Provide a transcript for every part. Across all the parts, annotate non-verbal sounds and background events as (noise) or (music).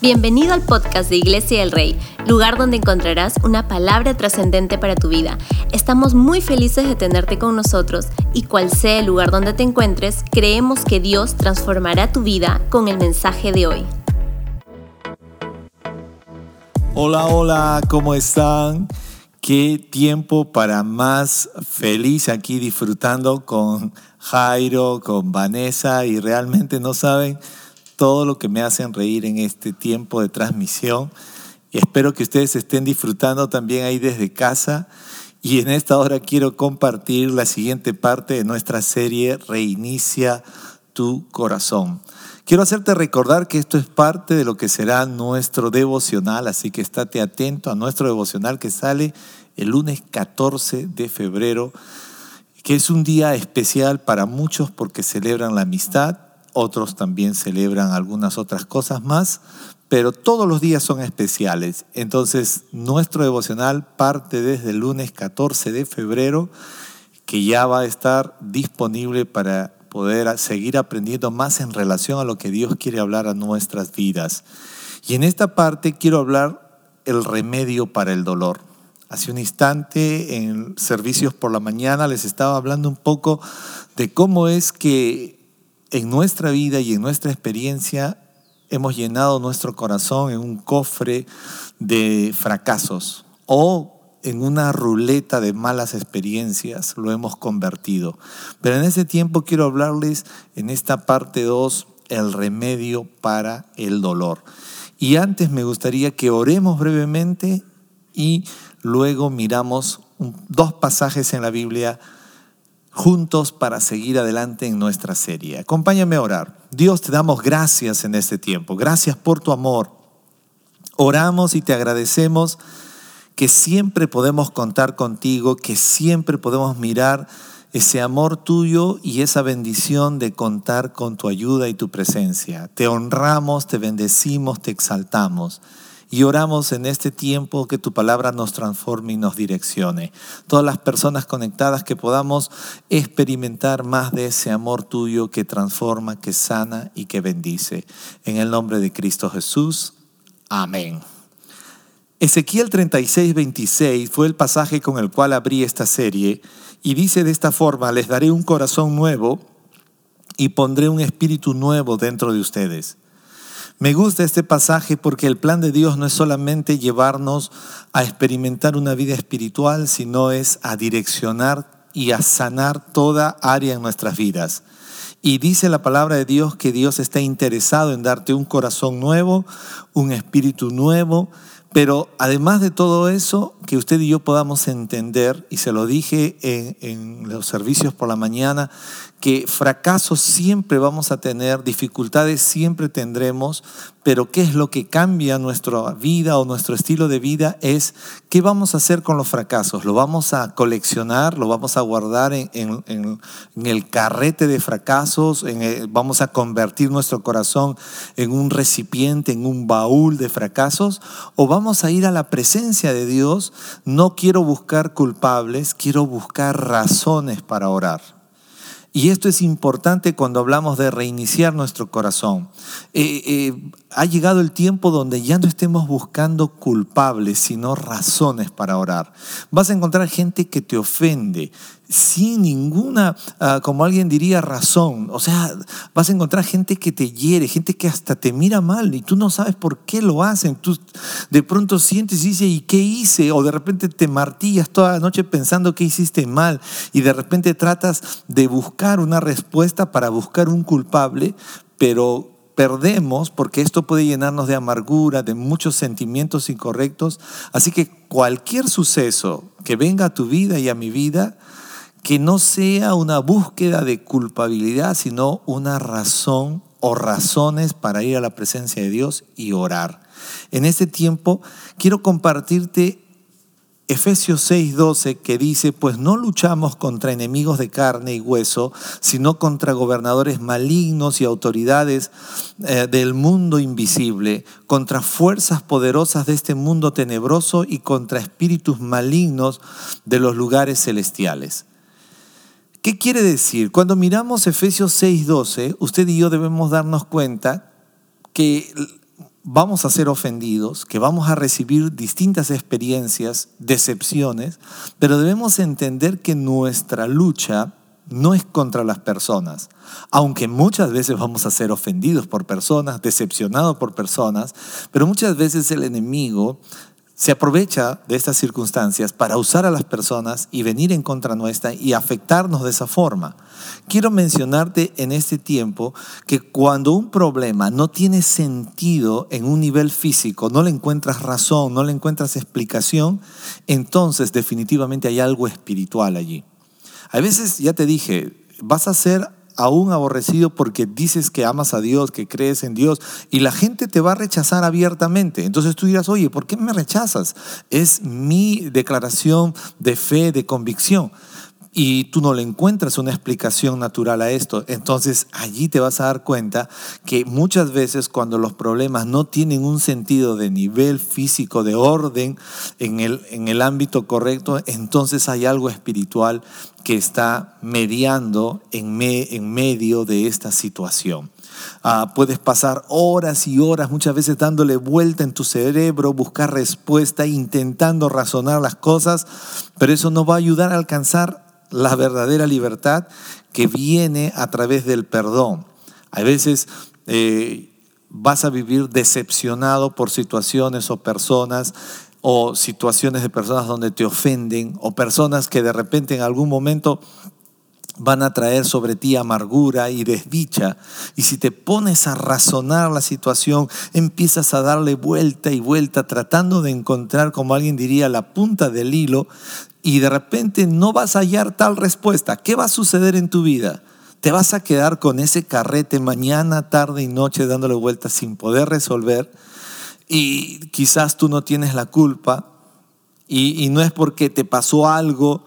Bienvenido al podcast de Iglesia del Rey, lugar donde encontrarás una palabra trascendente para tu vida. Estamos muy felices de tenerte con nosotros y cual sea el lugar donde te encuentres, creemos que Dios transformará tu vida con el mensaje de hoy. Hola, hola, ¿cómo están? Qué tiempo para más feliz aquí disfrutando con Jairo, con Vanessa y realmente no saben todo lo que me hacen reír en este tiempo de transmisión. Y espero que ustedes estén disfrutando también ahí desde casa. Y en esta hora quiero compartir la siguiente parte de nuestra serie Reinicia tu corazón. Quiero hacerte recordar que esto es parte de lo que será nuestro devocional, así que estate atento a nuestro devocional que sale el lunes 14 de febrero, que es un día especial para muchos porque celebran la amistad, otros también celebran algunas otras cosas más, pero todos los días son especiales. Entonces, nuestro devocional parte desde el lunes 14 de febrero, que ya va a estar disponible para poder seguir aprendiendo más en relación a lo que Dios quiere hablar a nuestras vidas. Y en esta parte quiero hablar el remedio para el dolor. Hace un instante en servicios por la mañana les estaba hablando un poco de cómo es que en nuestra vida y en nuestra experiencia hemos llenado nuestro corazón en un cofre de fracasos o en una ruleta de malas experiencias lo hemos convertido. Pero en ese tiempo quiero hablarles en esta parte 2 el remedio para el dolor. Y antes me gustaría que oremos brevemente y luego miramos dos pasajes en la Biblia juntos para seguir adelante en nuestra serie. Acompáñame a orar. Dios, te damos gracias en este tiempo. Gracias por tu amor. Oramos y te agradecemos que siempre podemos contar contigo, que siempre podemos mirar ese amor tuyo y esa bendición de contar con tu ayuda y tu presencia. Te honramos, te bendecimos, te exaltamos. Y oramos en este tiempo que tu palabra nos transforme y nos direccione. Todas las personas conectadas que podamos experimentar más de ese amor tuyo que transforma, que sana y que bendice. En el nombre de Cristo Jesús. Amén. Ezequiel 36, 26 fue el pasaje con el cual abrí esta serie y dice de esta forma, les daré un corazón nuevo y pondré un espíritu nuevo dentro de ustedes me gusta este pasaje porque el plan de Dios no es solamente llevarnos a experimentar una vida espiritual, sino es a direccionar y a sanar toda área en nuestras vidas. Y dice la palabra de Dios que Dios está interesado en darte un corazón nuevo, un espíritu nuevo, pero además de todo eso, que usted y yo podamos entender, y se lo dije en, los servicios por la mañana, que fracasos siempre vamos a tener, dificultades siempre tendremos, pero qué es lo que cambia nuestra vida o nuestro estilo de vida es qué vamos a hacer con los fracasos. ¿Lo vamos a coleccionar? ¿Lo vamos a guardar en, el carrete de fracasos? ¿Vamos a convertir nuestro corazón en un recipiente, en un baúl de fracasos? ¿O vamos a ir a la presencia de Dios? No quiero buscar culpables, quiero buscar razones para orar. Y esto es importante cuando hablamos de reiniciar nuestro corazón. Eh, eh, ha llegado el tiempo donde ya no estemos buscando culpables, sino razones para orar. Vas a encontrar gente que te ofende, sin ninguna, ah, como alguien diría, razón. O sea, vas a encontrar gente que te hiere, gente que hasta te mira mal y tú no sabes por qué lo hacen. Tú de pronto sientes y dices, ¿y qué hice? O de repente te martillas toda la noche pensando que hiciste mal y de repente tratas de buscar una respuesta para buscar un culpable, pero perdemos porque esto puede llenarnos de amargura, de muchos sentimientos incorrectos. Así que cualquier suceso que venga a tu vida y a mi vida, que no sea una búsqueda de culpabilidad, sino una razón o razones para ir a la presencia de Dios y orar. En este tiempo quiero compartirte Efesios 6:12 que dice, pues no luchamos contra enemigos de carne y hueso, sino contra gobernadores malignos y autoridades eh, del mundo invisible, contra fuerzas poderosas de este mundo tenebroso y contra espíritus malignos de los lugares celestiales. ¿Qué quiere decir? Cuando miramos Efesios 6:12, usted y yo debemos darnos cuenta que vamos a ser ofendidos, que vamos a recibir distintas experiencias, decepciones, pero debemos entender que nuestra lucha no es contra las personas, aunque muchas veces vamos a ser ofendidos por personas, decepcionados por personas, pero muchas veces el enemigo se aprovecha de estas circunstancias para usar a las personas y venir en contra nuestra y afectarnos de esa forma. Quiero mencionarte en este tiempo que cuando un problema no tiene sentido en un nivel físico, no le encuentras razón, no le encuentras explicación, entonces definitivamente hay algo espiritual allí. A veces, ya te dije, vas a ser aún aborrecido porque dices que amas a Dios, que crees en Dios, y la gente te va a rechazar abiertamente. Entonces tú dirás, oye, ¿por qué me rechazas? Es mi declaración de fe, de convicción y tú no le encuentras una explicación natural a esto, entonces allí te vas a dar cuenta que muchas veces cuando los problemas no tienen un sentido de nivel físico, de orden en el, en el ámbito correcto, entonces hay algo espiritual que está mediando en, en medio de esta situación. Ah, puedes pasar horas y horas, muchas veces dándole vuelta en tu cerebro, buscar respuesta, intentando razonar las cosas, pero eso no va a ayudar a alcanzar la verdadera libertad que viene a través del perdón. A veces eh, vas a vivir decepcionado por situaciones o personas o situaciones de personas donde te ofenden o personas que de repente en algún momento van a traer sobre ti amargura y desdicha. Y si te pones a razonar la situación, empiezas a darle vuelta y vuelta, tratando de encontrar, como alguien diría, la punta del hilo, y de repente no vas a hallar tal respuesta. ¿Qué va a suceder en tu vida? Te vas a quedar con ese carrete mañana, tarde y noche dándole vueltas sin poder resolver. Y quizás tú no tienes la culpa. Y, y no es porque te pasó algo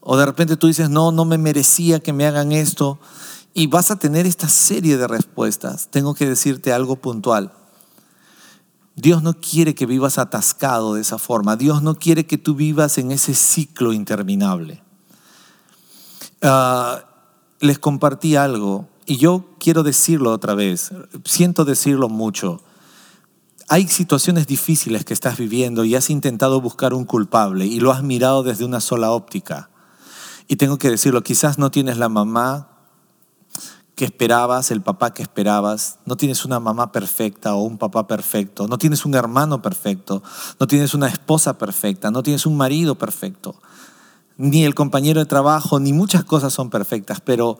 o de repente tú dices, no, no me merecía que me hagan esto. Y vas a tener esta serie de respuestas. Tengo que decirte algo puntual. Dios no quiere que vivas atascado de esa forma. Dios no quiere que tú vivas en ese ciclo interminable. Ah, les compartí algo y yo quiero decirlo otra vez. Siento decirlo mucho. Hay situaciones difíciles que estás viviendo y has intentado buscar un culpable y lo has mirado desde una sola óptica. Y tengo que decirlo, quizás no tienes la mamá que esperabas, el papá que esperabas, no tienes una mamá perfecta o un papá perfecto, no tienes un hermano perfecto, no tienes una esposa perfecta, no tienes un marido perfecto, ni el compañero de trabajo, ni muchas cosas son perfectas, pero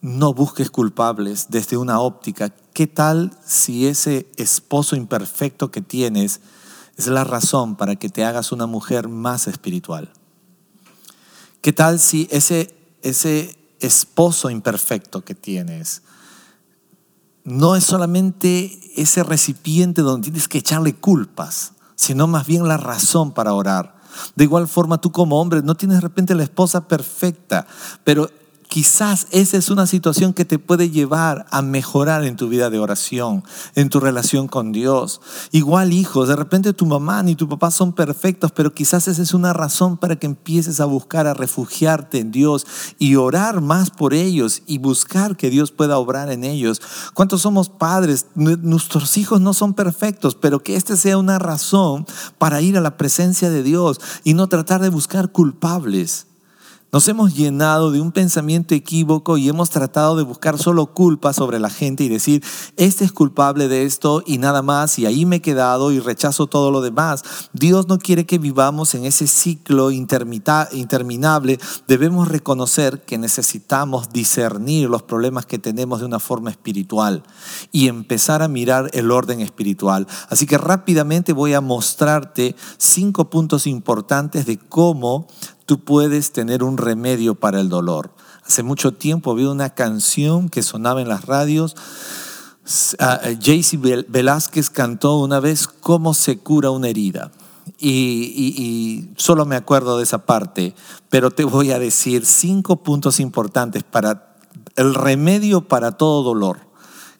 no busques culpables desde una óptica. ¿Qué tal si ese esposo imperfecto que tienes es la razón para que te hagas una mujer más espiritual? ¿Qué tal si ese, ese esposo imperfecto que tienes no es solamente ese recipiente donde tienes que echarle culpas, sino más bien la razón para orar? De igual forma, tú como hombre no tienes de repente la esposa perfecta, pero Quizás esa es una situación que te puede llevar a mejorar en tu vida de oración, en tu relación con Dios. Igual hijos, de repente tu mamá ni tu papá son perfectos, pero quizás esa es una razón para que empieces a buscar, a refugiarte en Dios y orar más por ellos y buscar que Dios pueda obrar en ellos. ¿Cuántos somos padres? Nuestros hijos no son perfectos, pero que esta sea una razón para ir a la presencia de Dios y no tratar de buscar culpables. Nos hemos llenado de un pensamiento equívoco y hemos tratado de buscar solo culpa sobre la gente y decir, este es culpable de esto y nada más, y ahí me he quedado y rechazo todo lo demás. Dios no quiere que vivamos en ese ciclo interminable. Debemos reconocer que necesitamos discernir los problemas que tenemos de una forma espiritual y empezar a mirar el orden espiritual. Así que rápidamente voy a mostrarte cinco puntos importantes de cómo tú puedes tener un remedio para el dolor. Hace mucho tiempo había una canción que sonaba en las radios. Eh, Jaycee Velázquez cantó una vez cómo se cura una herida. Y, solo me acuerdo de esa parte, pero te voy a decir cinco puntos importantes para el remedio para todo dolor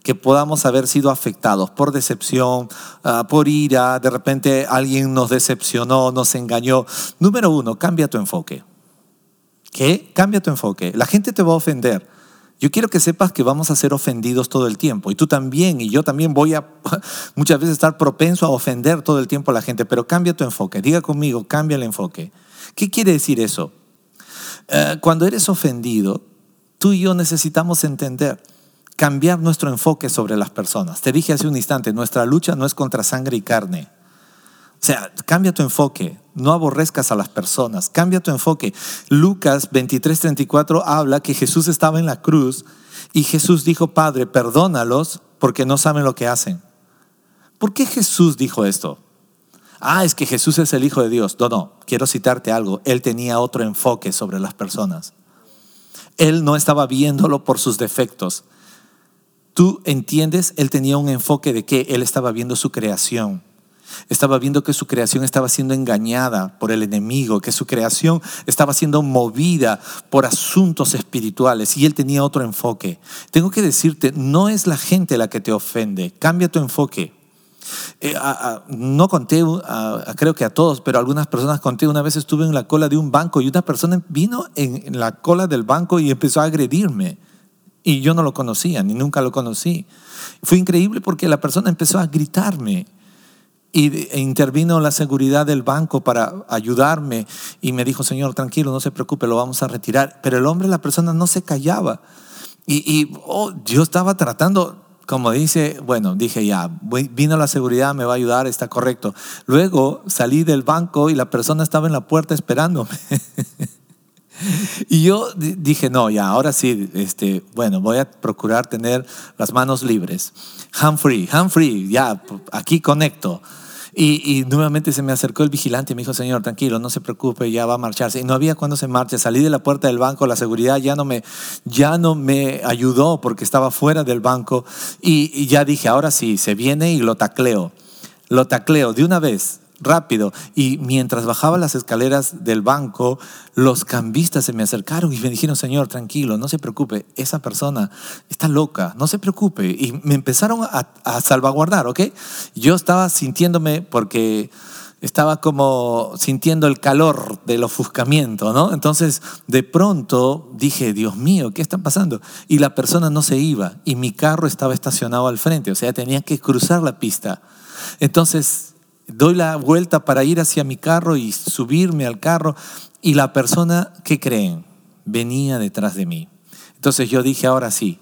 que podamos haber sido afectados por decepción, ah, por ira, de repente alguien nos decepcionó, nos engañó. Número uno, cambia tu enfoque. ¿Qué? Cambia tu enfoque. La gente te va a ofender. Yo quiero que sepas que vamos a ser ofendidos todo el tiempo. Y tú también, y yo también voy a (laughs) muchas veces estar propenso a ofender todo el tiempo a la gente. Pero cambia tu enfoque. Diga conmigo, cambia el enfoque. ¿Qué quiere decir eso? Eh, cuando eres ofendido, tú y yo necesitamos entender, cambiar nuestro enfoque sobre las personas. Te dije hace un instante, nuestra lucha no es contra sangre y carne. O sea, cambia tu enfoque, no aborrezcas a las personas, cambia tu enfoque. Lucas 23:34 habla que Jesús estaba en la cruz y Jesús dijo, Padre, perdónalos porque no saben lo que hacen. ¿Por qué Jesús dijo esto? Ah, es que Jesús es el Hijo de Dios. No, no, quiero citarte algo. Él tenía otro enfoque sobre las personas. Él no estaba viéndolo por sus defectos. Tú entiendes, él tenía un enfoque de que él estaba viendo su creación. Estaba viendo que su creación estaba siendo engañada por el enemigo, que su creación estaba siendo movida por asuntos espirituales y él tenía otro enfoque. Tengo que decirte, no es la gente la que te ofende, cambia tu enfoque. Eh, no conté, creo que a todos, pero algunas personas conté. Una vez estuve en la cola de un banco y una persona vino en, la cola del banco y empezó a agredirme. Y yo no lo conocía, ni nunca lo conocí. Fue increíble porque la persona empezó a gritarme y e intervino la seguridad del banco para ayudarme y me dijo, Señor, tranquilo, no se preocupe, lo vamos a retirar. Pero el hombre, la persona no se callaba. Y, y oh, yo estaba tratando, como dice, bueno, dije ya, vino la seguridad, me va a ayudar, está correcto. Luego salí del banco y la persona estaba en la puerta esperándome. (laughs) (laughs) y yo dije, no, ya, ahora sí, este, bueno, voy a procurar tener las manos libres. Hand free, ya, aquí conecto. Y, nuevamente se me acercó el vigilante y me dijo, señor, tranquilo, no se preocupe, ya va a marcharse. Y no había cuando se marche. Salí de la puerta del banco, la seguridad ya no me, ya no me ayudó porque estaba fuera del banco. Y, y ya dije, ahora sí, se viene y lo tacleo. Lo tacleo de una vez rápido. Y mientras bajaba las escaleras del banco, los cambistas se me acercaron y me dijeron, Señor, tranquilo, no se preocupe, esa persona está loca, no se preocupe. Y me empezaron a, salvaguardar, ¿ok? Yo estaba sintiéndome porque estaba como sintiendo el calor del ofuscamiento, ¿no? Entonces, de pronto dije, Dios mío, ¿qué está pasando? Y la persona no se iba y mi carro estaba estacionado al frente, o sea, tenía que cruzar la pista. Entonces, doy la vuelta para ir hacia mi carro y subirme al carro y la persona, ¿qué creen? Venía detrás de mí. Entonces yo dije, ahora sí,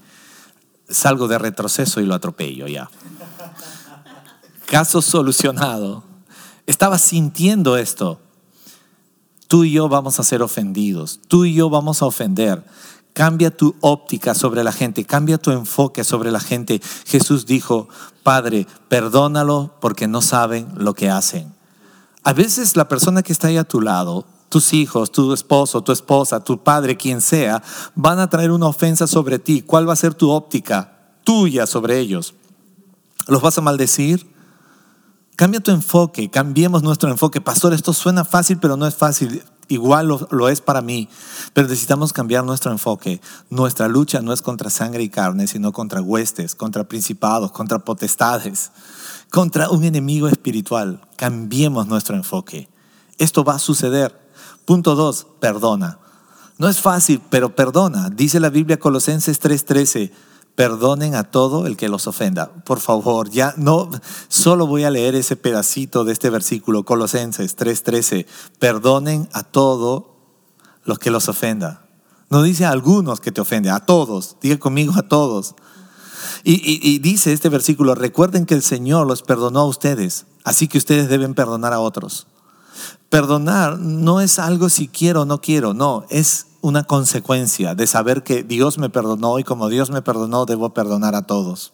salgo de retroceso y lo atropello ya. Caso solucionado. Estaba sintiendo esto. Tú y yo vamos a ser ofendidos. Tú y yo vamos a ofender. Cambia tu óptica sobre la gente, cambia tu enfoque sobre la gente. Jesús dijo, Padre, perdónalo porque no saben lo que hacen. A veces la persona que está ahí a tu lado, tus hijos, tu esposo, tu esposa, tu padre, quien sea, van a traer una ofensa sobre ti. ¿Cuál va a ser tu óptica tuya sobre ellos? ¿Los vas a maldecir? Cambia tu enfoque, cambiemos nuestro enfoque. Pastor, esto suena fácil, pero no es fácil igual lo, es para mí, pero necesitamos cambiar nuestro enfoque. Nuestra lucha no es contra sangre y carne, sino contra huestes, contra principados, contra potestades, contra un enemigo espiritual. Cambiemos nuestro enfoque. Esto va a suceder. Punto dos, perdona. No es fácil, pero perdona. Dice la Biblia Colosenses 3:13 perdonen a todo el que los ofenda. Por favor, ya no, solo voy a leer ese pedacito de este versículo, Colosenses 3:13. Perdonen a todo los que los ofenda. No dice a algunos que te ofenden, a todos. Diga conmigo a todos. y dice este versículo, recuerden que el Señor los perdonó a ustedes, así que ustedes deben perdonar a otros. Perdonar no es algo si quiero o no quiero, no, es una consecuencia de saber que Dios me perdonó y como Dios me perdonó, debo perdonar a todos.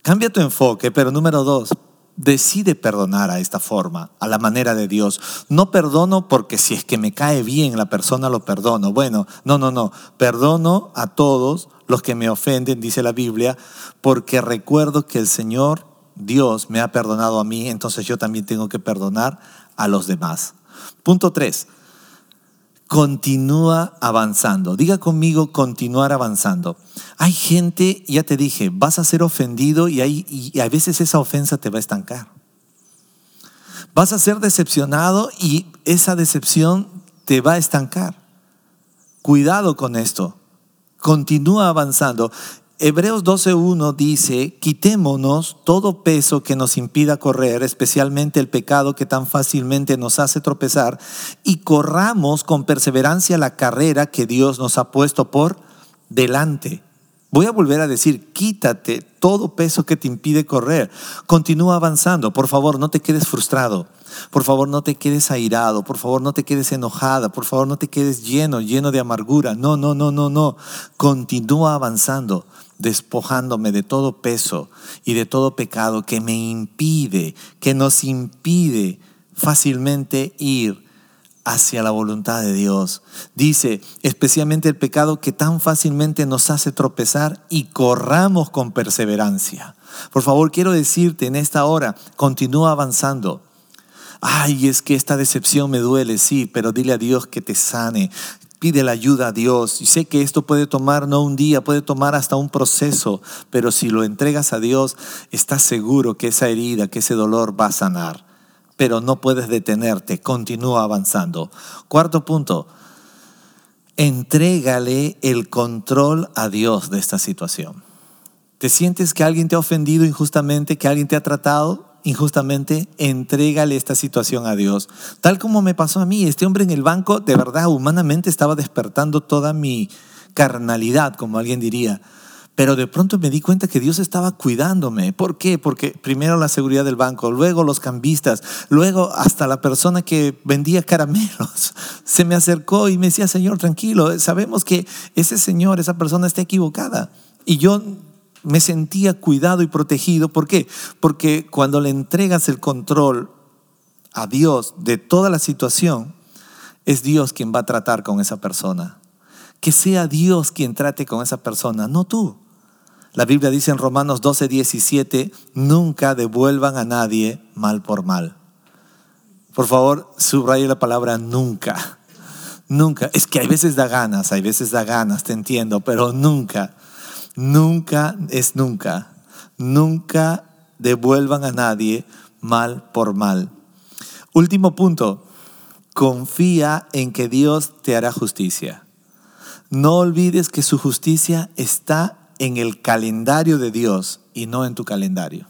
Cambia tu enfoque, pero número dos, decide perdonar a esta forma, a la manera de Dios. No perdono porque si es que me cae bien la persona lo perdono. Bueno, no, no, no. Perdono a todos los que me ofenden, dice la Biblia, porque recuerdo que el Señor Dios me ha perdonado a mí, entonces yo también tengo que perdonar a los demás. Punto tres, continúa avanzando. Diga conmigo, continuar avanzando. Hay gente, ya te dije, vas a ser ofendido y, hay, y a veces esa ofensa te va a estancar. Vas a ser decepcionado y esa decepción te va a estancar. Cuidado con esto. Continúa avanzando. Hebreos 12.1 dice, quitémonos todo peso que nos impida correr, especialmente el pecado que tan fácilmente nos hace tropezar, y corramos con perseverancia la carrera que Dios nos ha puesto por delante. Voy a volver a decir, quítate todo peso que te impide correr. Continúa avanzando. Por favor, no te quedes frustrado. Por favor, no te quedes airado. Por favor, no te quedes enojada. Por favor, no te quedes lleno, lleno de amargura. No, no, no, no, no. Continúa avanzando despojándome de todo peso y de todo pecado que me impide, que nos impide fácilmente ir hacia la voluntad de Dios. Dice, especialmente el pecado que tan fácilmente nos hace tropezar y corramos con perseverancia. Por favor, quiero decirte en esta hora, continúa avanzando. Ay, es que esta decepción me duele, sí, pero dile a Dios que te sane, Pide la ayuda a Dios. Y sé que esto puede tomar no un día, puede tomar hasta un proceso, pero si lo entregas a Dios, estás seguro que esa herida, que ese dolor va a sanar. Pero no puedes detenerte, continúa avanzando. Cuarto punto, entrégale el control a Dios de esta situación. ¿Te sientes que alguien te ha ofendido injustamente, que alguien te ha tratado? Injustamente, entrégale esta situación a Dios. Tal como me pasó a mí, este hombre en el banco, de verdad, humanamente estaba despertando toda mi carnalidad, como alguien diría. Pero de pronto me di cuenta que Dios estaba cuidándome. ¿Por qué? Porque primero la seguridad del banco, luego los cambistas, luego hasta la persona que vendía caramelos (laughs) se me acercó y me decía, Señor, tranquilo, sabemos que ese señor, esa persona está equivocada. Y yo me sentía cuidado y protegido. ¿Por qué? Porque cuando le entregas el control a Dios de toda la situación, es Dios quien va a tratar con esa persona. Que sea Dios quien trate con esa persona, no tú. La Biblia dice en Romanos 12, 17, nunca devuelvan a nadie mal por mal. Por favor, subraye la palabra nunca. Nunca. Es que hay veces da ganas, hay veces da ganas, te entiendo, pero nunca. Nunca es nunca. Nunca devuelvan a nadie mal por mal. Último punto. Confía en que Dios te hará justicia. No olvides que su justicia está en el calendario de Dios y no en tu calendario.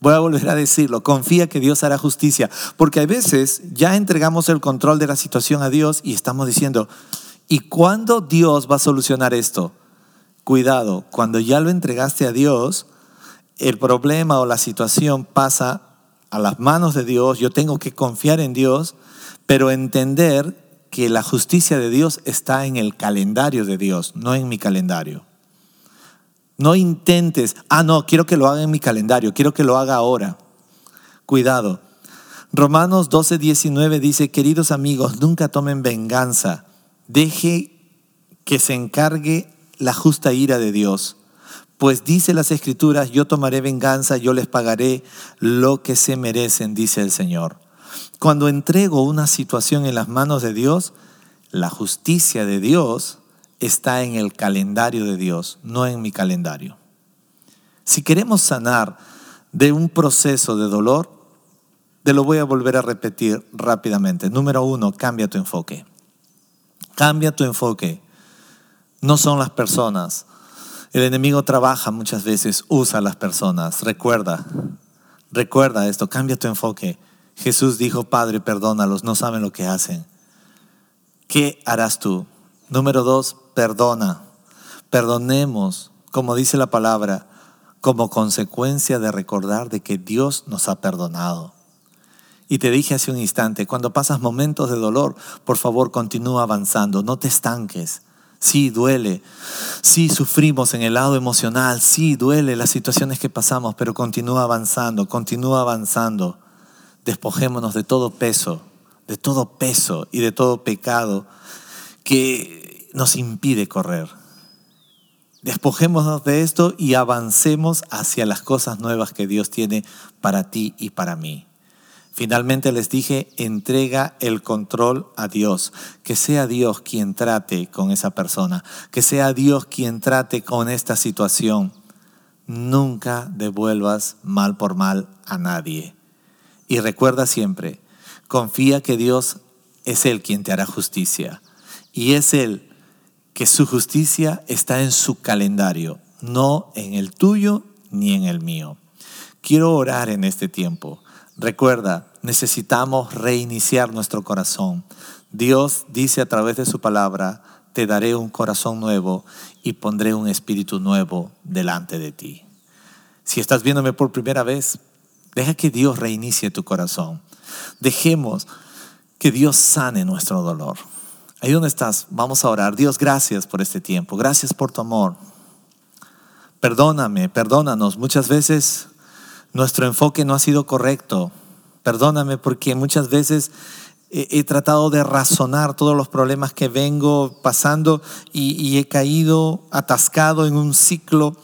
Voy a volver a decirlo, confía que Dios hará justicia, porque a veces ya entregamos el control de la situación a Dios y estamos diciendo, ¿y cuándo Dios va a solucionar esto? Cuidado, cuando ya lo entregaste a Dios, el problema o la situación pasa a las manos de Dios, yo tengo que confiar en Dios, pero entender que la justicia de Dios está en el calendario de Dios, no en mi calendario. No intentes, ah, no, quiero que lo haga en mi calendario, quiero que lo haga ahora. Cuidado. Romanos 12, 19 dice, queridos amigos, nunca tomen venganza, deje que se encargue la justa ira de Dios. Pues dice las escrituras, yo tomaré venganza, yo les pagaré lo que se merecen, dice el Señor. Cuando entrego una situación en las manos de Dios, la justicia de Dios está en el calendario de Dios, no en mi calendario. Si queremos sanar de un proceso de dolor, te lo voy a volver a repetir rápidamente. Número uno, cambia tu enfoque. Cambia tu enfoque no son las personas. El enemigo trabaja muchas veces, usa a las personas. Recuerda, recuerda esto, cambia tu enfoque. Jesús dijo, Padre, perdónalos, no saben lo que hacen. ¿Qué harás tú? Número dos, perdona. Perdonemos, como dice la palabra, como consecuencia de recordar de que Dios nos ha perdonado. Y te dije hace un instante, cuando pasas momentos de dolor, por favor continúa avanzando, no te estanques. Sí, duele. Sí, sufrimos en el lado emocional. Sí, duele las situaciones que pasamos, pero continúa avanzando, continúa avanzando. Despojémonos de todo peso, de todo peso y de todo pecado que nos impide correr. Despojémonos de esto y avancemos hacia las cosas nuevas que Dios tiene para ti y para mí. Finalmente les dije, entrega el control a Dios, que sea Dios quien trate con esa persona, que sea Dios quien trate con esta situación. Nunca devuelvas mal por mal a nadie. Y recuerda siempre, confía que Dios es Él quien te hará justicia. Y es Él que su justicia está en su calendario, no en el tuyo ni en el mío. Quiero orar en este tiempo. Recuerda, necesitamos reiniciar nuestro corazón. Dios dice a través de su palabra, te daré un corazón nuevo y pondré un espíritu nuevo delante de ti. Si estás viéndome por primera vez, deja que Dios reinicie tu corazón. Dejemos que Dios sane nuestro dolor. Ahí donde estás, vamos a orar. Dios, gracias por este tiempo. Gracias por tu amor. Perdóname, perdónanos. Muchas veces nuestro enfoque no ha sido correcto. Perdóname porque muchas veces he, tratado de razonar todos los problemas que vengo pasando y he caído atascado en un ciclo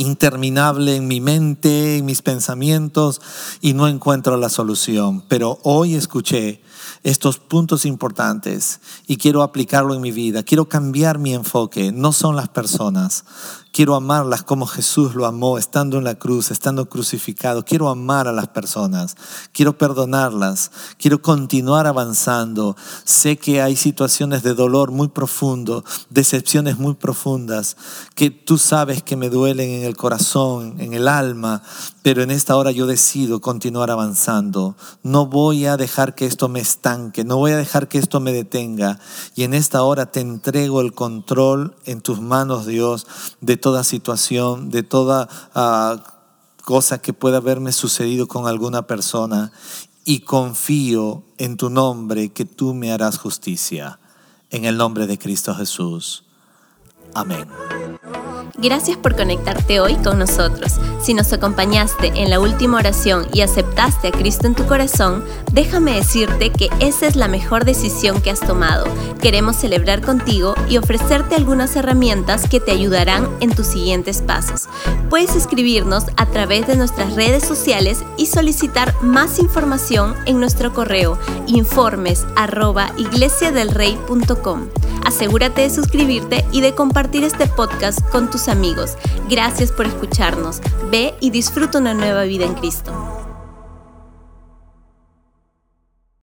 interminable en mi mente, en mis pensamientos y no encuentro la solución. Pero hoy escuché estos puntos importantes y quiero aplicarlo en mi vida. Quiero cambiar mi enfoque. No son las personas, Quiero amarlas como Jesús lo amó, estando en la cruz, estando crucificado. Quiero amar a las personas, quiero perdonarlas, quiero continuar avanzando. Sé que hay situaciones de dolor muy profundo, decepciones muy profundas, que tú sabes que me duelen en el corazón, en el alma, pero en esta hora yo decido continuar avanzando. No voy a dejar que esto me estanque, no voy a dejar que esto me detenga. Y en esta hora te entrego el control en tus manos, Dios, de toda situación, de toda ah, cosa que pueda haberme sucedido con alguna persona y confío en tu nombre que tú me harás justicia. En el nombre de Cristo Jesús. Amén. Gracias por conectarte hoy con nosotros. Si nos acompañaste en la última oración y aceptaste a Cristo en tu corazón, déjame decirte que esa es la mejor decisión que has tomado. Queremos celebrar contigo y ofrecerte algunas herramientas que te ayudarán en tus siguientes pasos. Puedes escribirnos a través de nuestras redes sociales y solicitar más información en nuestro correo informes Asegúrate de suscribirte y de compartir este podcast con tus amigos. Gracias por escucharnos. Ve y disfruta una nueva vida en Cristo.